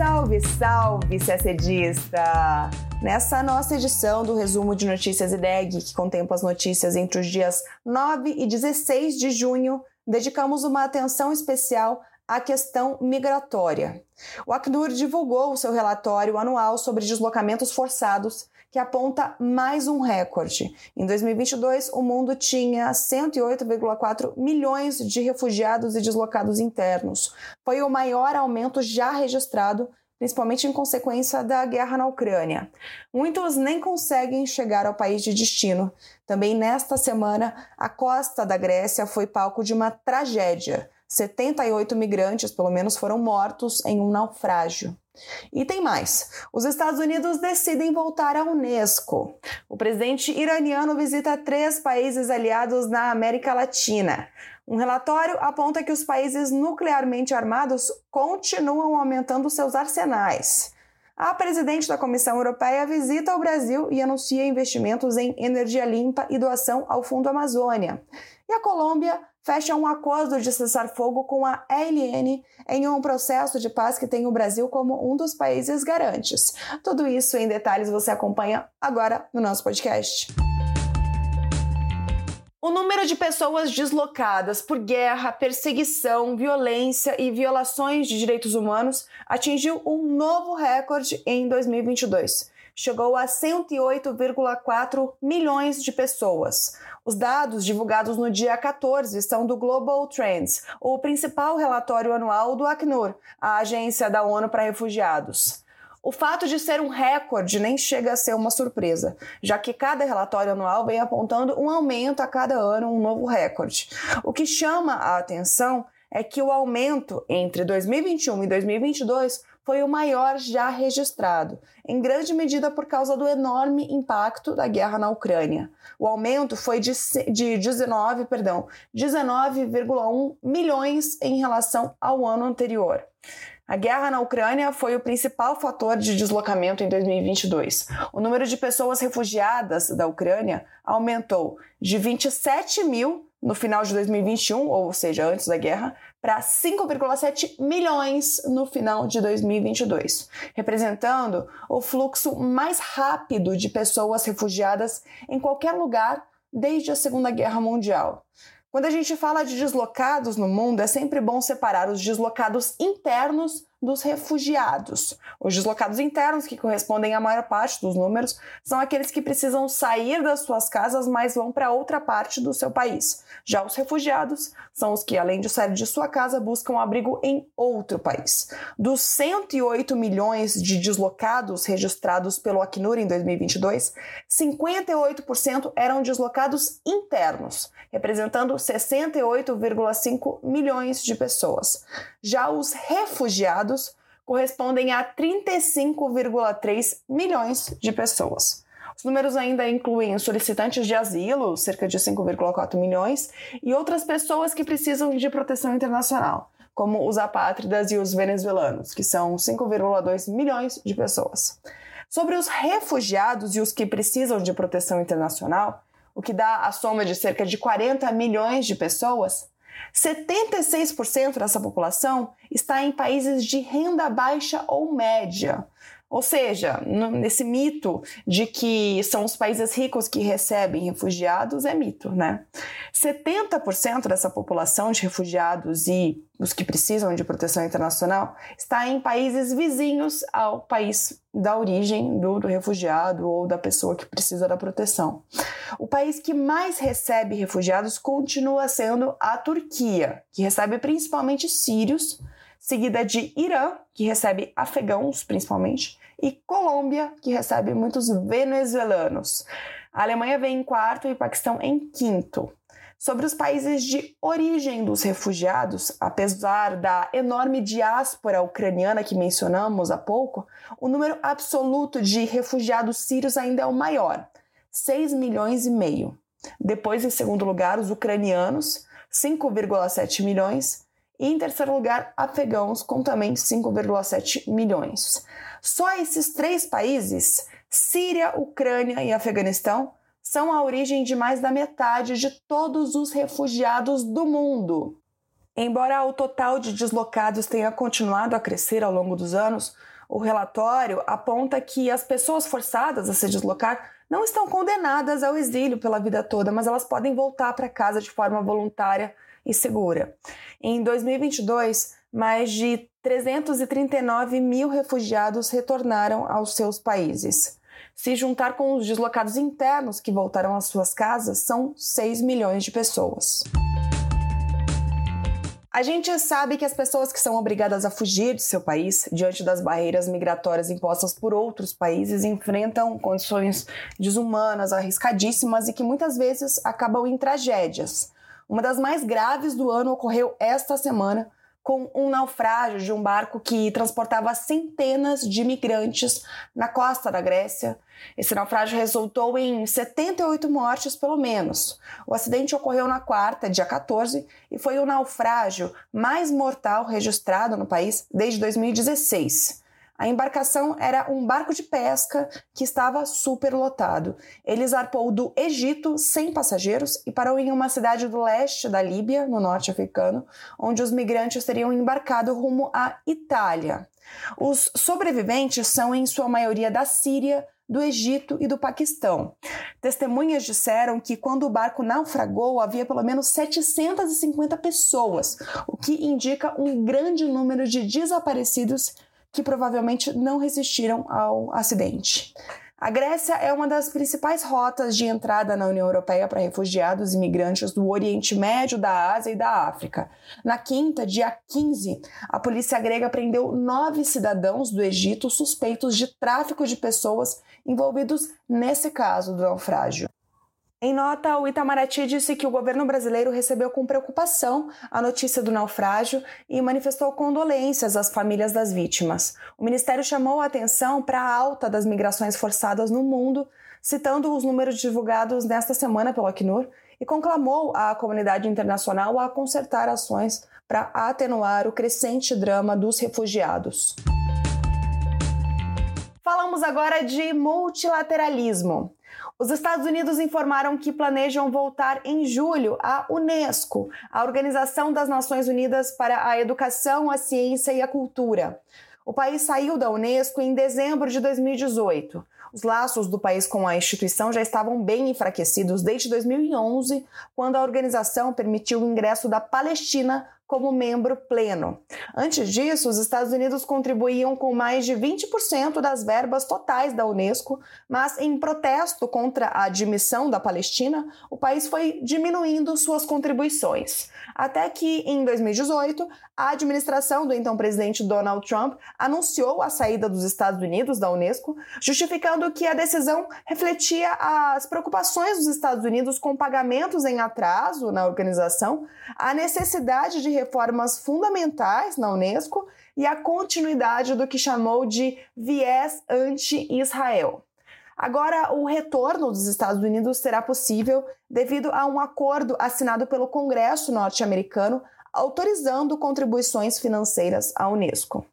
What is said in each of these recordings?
Salve, salve, CSDista! Nessa nossa edição do resumo de notícias IDEG, que contempla as notícias entre os dias 9 e 16 de junho, dedicamos uma atenção especial à questão migratória. O Acnur divulgou o seu relatório anual sobre deslocamentos forçados, que aponta mais um recorde. Em 2022, o mundo tinha 108,4 milhões de refugiados e deslocados internos. Foi o maior aumento já registrado principalmente em consequência da guerra na Ucrânia. Muitos nem conseguem chegar ao país de destino. Também nesta semana, a costa da Grécia foi palco de uma tragédia. 78 migrantes, pelo menos, foram mortos em um naufrágio. E tem mais. Os Estados Unidos decidem voltar à Unesco. O presidente iraniano visita três países aliados na América Latina. Um relatório aponta que os países nuclearmente armados continuam aumentando seus arsenais. A presidente da Comissão Europeia visita o Brasil e anuncia investimentos em energia limpa e doação ao Fundo Amazônia. E a Colômbia fecha um acordo de cessar-fogo com a ELN em um processo de paz que tem o Brasil como um dos países garantes. Tudo isso em detalhes você acompanha agora no nosso podcast. O número de pessoas deslocadas por guerra, perseguição, violência e violações de direitos humanos atingiu um novo recorde em 2022. Chegou a 108,4 milhões de pessoas. Os dados divulgados no dia 14 são do Global Trends, o principal relatório anual do Acnur, a agência da ONU para refugiados. O fato de ser um recorde nem chega a ser uma surpresa, já que cada relatório anual vem apontando um aumento a cada ano, um novo recorde. O que chama a atenção é que o aumento entre 2021 e 2022 foi o maior já registrado, em grande medida por causa do enorme impacto da guerra na Ucrânia. O aumento foi de, de 19, perdão, 19,1 milhões em relação ao ano anterior. A guerra na Ucrânia foi o principal fator de deslocamento em 2022. O número de pessoas refugiadas da Ucrânia aumentou de 27 mil no final de 2021, ou seja, antes da guerra, para 5,7 milhões no final de 2022, representando o fluxo mais rápido de pessoas refugiadas em qualquer lugar desde a Segunda Guerra Mundial. Quando a gente fala de deslocados no mundo, é sempre bom separar os deslocados internos dos refugiados. Os deslocados internos, que correspondem à maior parte dos números, são aqueles que precisam sair das suas casas, mas vão para outra parte do seu país. Já os refugiados são os que, além de sair de sua casa, buscam abrigo em outro país. Dos 108 milhões de deslocados registrados pelo Acnur em 2022, 58% eram deslocados internos, representando 68,5 milhões de pessoas. Já os refugiados correspondem a 35,3 milhões de pessoas. Os números ainda incluem solicitantes de asilo, cerca de 5,4 milhões, e outras pessoas que precisam de proteção internacional, como os apátridas e os venezuelanos, que são 5,2 milhões de pessoas. Sobre os refugiados e os que precisam de proteção internacional, o que dá a soma de cerca de 40 milhões de pessoas, 76% dessa população está em países de renda baixa ou média. Ou seja, nesse mito de que são os países ricos que recebem refugiados, é mito, né? 70% dessa população de refugiados e os que precisam de proteção internacional está em países vizinhos ao país da origem do, do refugiado ou da pessoa que precisa da proteção. O país que mais recebe refugiados continua sendo a Turquia, que recebe principalmente sírios seguida de Irã, que recebe afegãos principalmente, e Colômbia, que recebe muitos venezuelanos. A Alemanha vem em quarto e o Paquistão em quinto. Sobre os países de origem dos refugiados, apesar da enorme diáspora ucraniana que mencionamos há pouco, o número absoluto de refugiados sírios ainda é o maior, 6 milhões e meio. Depois, em segundo lugar, os ucranianos, 5,7 milhões, e em terceiro lugar, afegãos, com também 5,7 milhões. Só esses três países, Síria, Ucrânia e Afeganistão, são a origem de mais da metade de todos os refugiados do mundo. Embora o total de deslocados tenha continuado a crescer ao longo dos anos, O relatório aponta que as pessoas forçadas a se deslocar não estão condenadas ao exílio pela vida toda, mas elas podem voltar para casa de forma voluntária e segura. Em 2022, mais de 339 mil refugiados retornaram aos seus países. Se juntar com os deslocados internos que voltaram às suas casas, são 6 milhões de pessoas. A gente sabe que as pessoas que são obrigadas a fugir de seu país diante das barreiras migratórias impostas por outros países enfrentam condições desumanas, arriscadíssimas e que muitas vezes acabam em tragédias. Uma das mais graves do ano ocorreu esta semana com um naufrágio de um barco que transportava centenas de migrantes na costa da Grécia. Esse naufrágio resultou em 78 mortes, pelo menos. O acidente ocorreu na quarta, dia 14, e foi o naufrágio mais mortal registrado no país desde 2016. A embarcação era um barco de pesca que estava superlotado. Ele zarpou do Egito sem passageiros e parou em uma cidade do leste da Líbia, no norte africano, onde os migrantes teriam embarcado rumo à Itália. Os sobreviventes são, em sua maioria, da Síria, do Egito e do Paquistão. Testemunhas disseram que quando o barco naufragou havia pelo menos 750 pessoas, o que indica um grande número de desaparecidos que provavelmente não resistiram ao acidente. A Grécia é uma das principais rotas de entrada na União Europeia para refugiados e imigrantes do Oriente Médio, da Ásia e da África. Na quinta, dia 15, a polícia grega prendeu nove cidadãos do Egito suspeitos de tráfico de pessoas envolvidos nesse caso do naufrágio. Em nota, o Itamaraty disse que o governo brasileiro recebeu com preocupação a notícia do naufrágio e manifestou condolências às famílias das vítimas. O ministério chamou a atenção para a alta das migrações forçadas no mundo, citando os números divulgados nesta semana pelo Acnur, e conclamou a comunidade internacional a consertar ações para atenuar o crescente drama dos refugiados. Falamos agora de multilateralismo. Os Estados Unidos informaram que planejam voltar em julho à Unesco, a Organização das Nações Unidas para a Educação, a Ciência e a Cultura. O país saiu da Unesco em dezembro de 2018. Os laços do país com a instituição já estavam bem enfraquecidos desde 2011, quando a organização permitiu o ingresso da Palestina como membro pleno. Antes disso, os Estados Unidos contribuíam com mais de 20% das verbas totais da Unesco, mas em protesto contra a admissão da Palestina, o país foi diminuindo suas contribuições. Até que, em 2018, a administração do então presidente Donald Trump anunciou a saída dos Estados Unidos da Unesco, justificando que a decisão refletia as preocupações dos Estados Unidos com pagamentos em atraso na organização, a necessidade de reformas fundamentais na Unesco e a continuidade do que chamou de viés anti-Israel. Agora, o retorno dos Estados Unidos será possível devido a um acordo assinado pelo Congresso norte-americano autorizando contribuições financeiras à Unesco.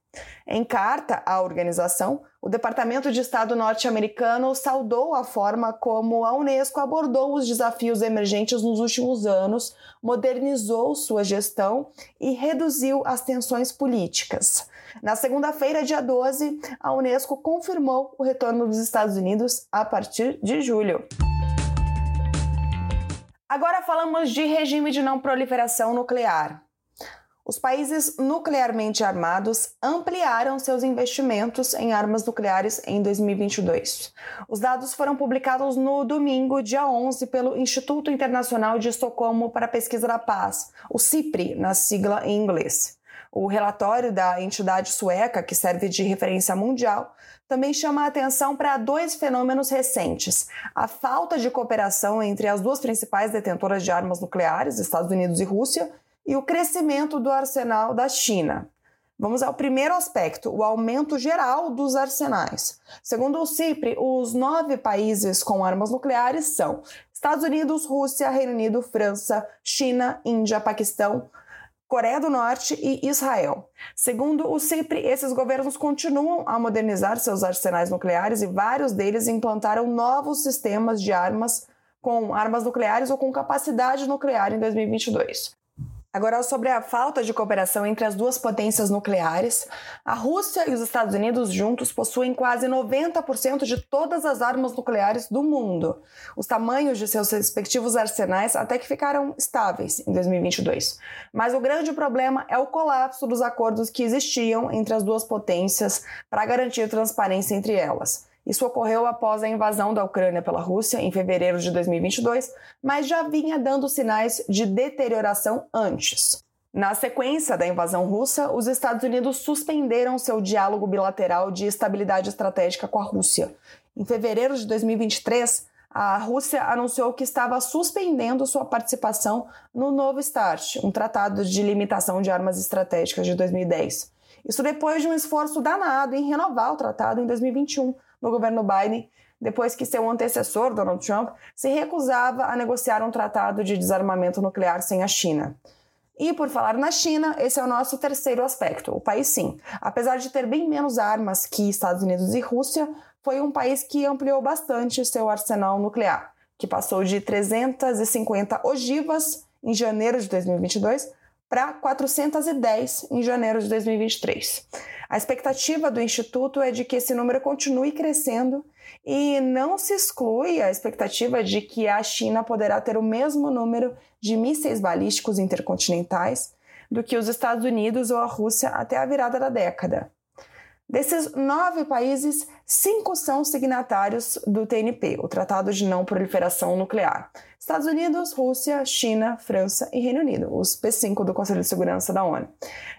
Em carta à organização, o Departamento de Estado norte-americano saudou a forma como a Unesco abordou os desafios emergentes nos últimos anos, modernizou sua gestão e reduziu as tensões políticas. Na segunda-feira, dia 12, a Unesco confirmou o retorno dos Estados Unidos a partir de julho. Agora falamos de regime de não proliferação nuclear. Os países nuclearmente armados ampliaram seus investimentos em armas nucleares em 2022. Os dados foram publicados no domingo, dia 11, pelo Instituto Internacional de Estocolmo para a Pesquisa da Paz, o CIPRI, na sigla em inglês. O relatório da entidade sueca, que serve de referência mundial, também chama a atenção para dois fenômenos recentes: a falta de cooperação entre as duas principais detentoras de armas nucleares, Estados Unidos e Rússia, e o crescimento do arsenal da China. Vamos ao primeiro aspecto, o aumento geral dos arsenais. Segundo o CIPRE, os nove países com armas nucleares são Estados Unidos, Rússia, Reino Unido, França, China, Índia, Paquistão, Coreia do Norte e Israel. Segundo o CIPRE, esses governos continuam a modernizar seus arsenais nucleares e vários deles implantaram novos sistemas de armas com armas nucleares ou com capacidade nuclear em 2022. Agora, sobre a falta de cooperação entre as duas potências nucleares, a Rússia e os Estados Unidos juntos possuem quase 90% de todas as armas nucleares do mundo. Os tamanhos de seus respectivos arsenais até que ficaram estáveis em 2022. Mas o grande problema é o colapso dos acordos que existiam entre as duas potências para garantir transparência entre elas. Isso ocorreu após a invasão da Ucrânia pela Rússia em fevereiro de 2022, mas já vinha dando sinais de deterioração antes. Na sequência da invasão russa, os Estados Unidos suspenderam seu diálogo bilateral de estabilidade estratégica com a Rússia. Em fevereiro de 2023, a Rússia anunciou que estava suspendendo sua participação no Novo START, um tratado de limitação de armas estratégicas de 2010. Isso depois de um esforço danado em renovar o tratado em 2021, no governo Biden, depois que seu antecessor, Donald Trump, se recusava a negociar um tratado de desarmamento nuclear sem a China. E por falar na China, esse é o nosso terceiro aspecto. O país, sim, apesar de ter bem menos armas que Estados Unidos e Rússia, foi um país que ampliou bastante seu arsenal nuclear, que passou de 350 ogivas em janeiro de 2022 para 410 em janeiro de 2023. A expectativa do Instituto é de que esse número continue crescendo e não se exclui a expectativa de que a China poderá ter o mesmo número de mísseis balísticos intercontinentais do que os Estados Unidos ou a Rússia até a virada da década. Desses nove países, cinco são signatários do TNP, o Tratado de Não Proliferação Nuclear. Estados Unidos, Rússia, China, França e Reino Unido, os P5 do Conselho de Segurança da ONU.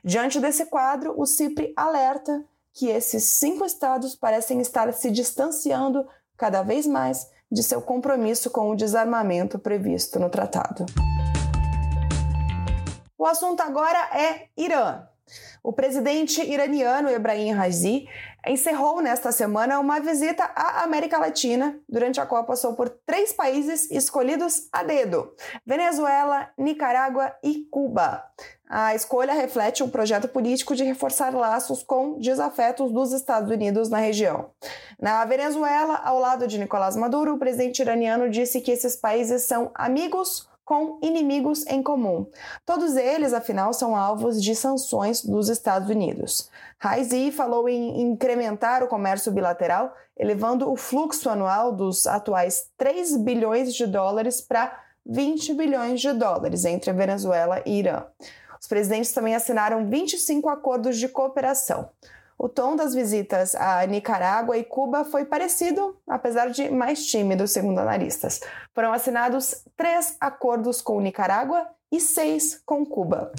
Diante desse quadro, o CIPRI alerta que esses cinco estados parecem estar se distanciando cada vez mais de seu compromisso com o desarmamento previsto no tratado. O assunto agora é Irã. O presidente iraniano Ebrahim Raisi encerrou nesta semana uma visita à América Latina, durante a qual passou por três países escolhidos a dedo: Venezuela, Nicarágua e Cuba. A escolha reflete um projeto político de reforçar laços com desafetos dos Estados Unidos na região. Na Venezuela, ao lado de Nicolás Maduro, o presidente iraniano disse que esses países são amigos com inimigos em comum. Todos eles, afinal, são alvos de sanções dos Estados Unidos. Raisi falou em incrementar o comércio bilateral, elevando o fluxo anual dos atuais 3 bilhões de dólares para 20 bilhões de dólares entre a Venezuela e Irã. Os presidentes também assinaram 25 acordos de cooperação. O tom das visitas a Nicarágua e Cuba foi parecido, apesar de mais tímido, segundo analistas. Foram assinados três acordos com Nicarágua e seis com Cuba.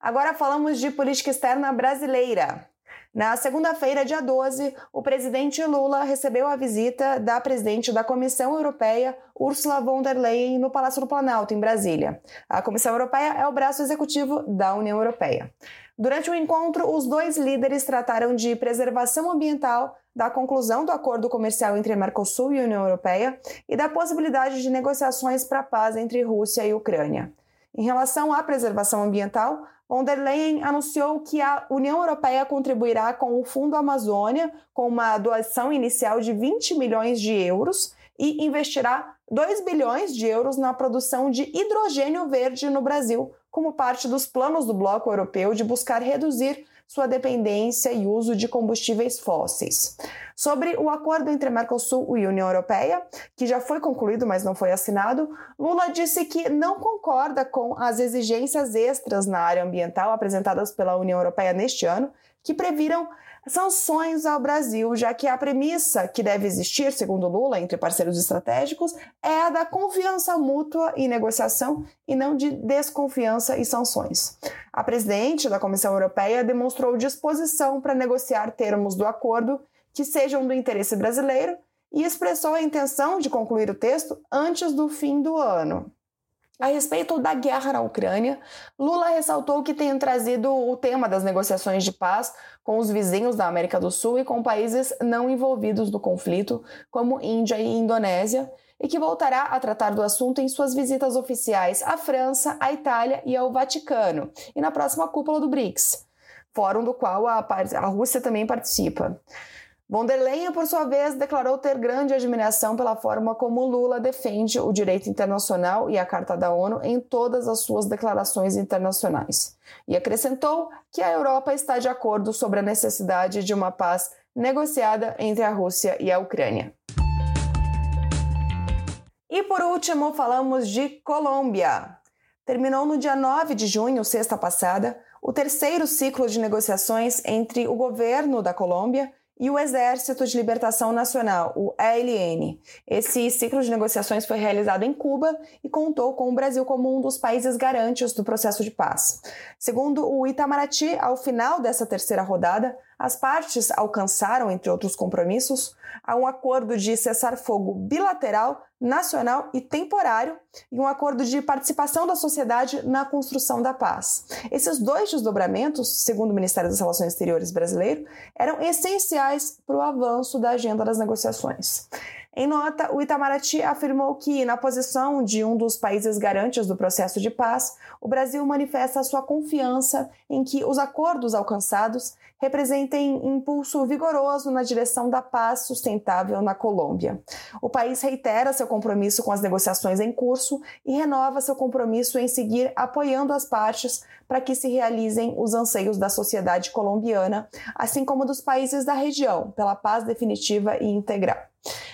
Agora falamos de política externa brasileira. Na segunda-feira, dia 12, o presidente Lula recebeu a visita da presidente da Comissão Europeia, Ursula von der Leyen, no Palácio do Planalto, em Brasília. A Comissão Europeia é o braço executivo da União Europeia. Durante o encontro, os dois líderes trataram de preservação ambiental, da conclusão do acordo comercial entre Mercosul e União Europeia e da possibilidade de negociações para a paz entre Rússia e Ucrânia. Em relação à preservação ambiental, von der Leyen anunciou que a União Europeia contribuirá com o Fundo Amazônia com uma doação inicial de 20 milhões de euros e investirá 2 bilhões de euros na produção de hidrogênio verde no Brasil, como parte dos planos do bloco europeu de buscar reduzir sua dependência e uso de combustíveis fósseis. Sobre o acordo entre Mercosul e União Europeia, que já foi concluído, mas não foi assinado, Lula disse que não concorda com as exigências extras na área ambiental apresentadas pela União Europeia neste ano, que previram sanções ao Brasil, já que a premissa que deve existir, segundo Lula, entre parceiros estratégicos, é a da confiança mútua e negociação e não de desconfiança e sanções. A presidente da Comissão Europeia demonstrou disposição para negociar termos do acordo que sejam do interesse brasileiro e expressou a intenção de concluir o texto antes do fim do ano. A respeito da guerra na Ucrânia, Lula ressaltou que tem trazido o tema das negociações de paz com os vizinhos da América do Sul e com países não envolvidos no conflito, como Índia e Indonésia, e que voltará a tratar do assunto em suas visitas oficiais à França, à Itália e ao Vaticano, e na próxima cúpula do BRICS, fórum do qual a, a Rússia também participa. Von der Leyen, por sua vez, declarou ter grande admiração pela forma como Lula defende o direito internacional e a Carta da ONU em todas as suas declarações internacionais. E acrescentou que a Europa está de acordo sobre a necessidade de uma paz negociada entre a Rússia e a Ucrânia. E por último, falamos de Colômbia. Terminou no dia 9 de junho, sexta passada, o terceiro ciclo de negociações entre o governo da Colômbia e o Exército de Libertação Nacional, o ELN. Esse ciclo de negociações foi realizado em Cuba e contou com o Brasil como um dos países garantes do processo de paz. Segundo o Itamaraty, ao final dessa terceira rodada, as partes alcançaram, entre outros compromissos, um acordo de cessar-fogo bilateral, nacional e temporário e um acordo de participação da sociedade na construção da paz. Esses dois desdobramentos, segundo o Ministério das Relações Exteriores brasileiro, eram essenciais para o avanço da agenda das negociações. Em nota, o Itamaraty afirmou que, na posição de um dos países garantes do processo de paz, o Brasil manifesta sua confiança em que os acordos alcançados representem impulso vigoroso na direção da paz sustentável na Colômbia. O país reitera seu compromisso com as negociações em curso e renova seu compromisso em seguir apoiando as partes para que se realizem os anseios da sociedade colombiana, assim como dos países da região, pela paz definitiva e integral.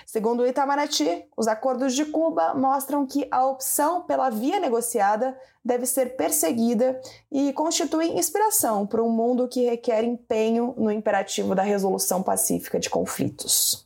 Segundo o Itamaraty, os acordos de Cuba mostram que a opção pela via negociada deve ser perseguida e constituem inspiração para um mundo que requer empenho no imperativo da resolução pacífica de conflitos.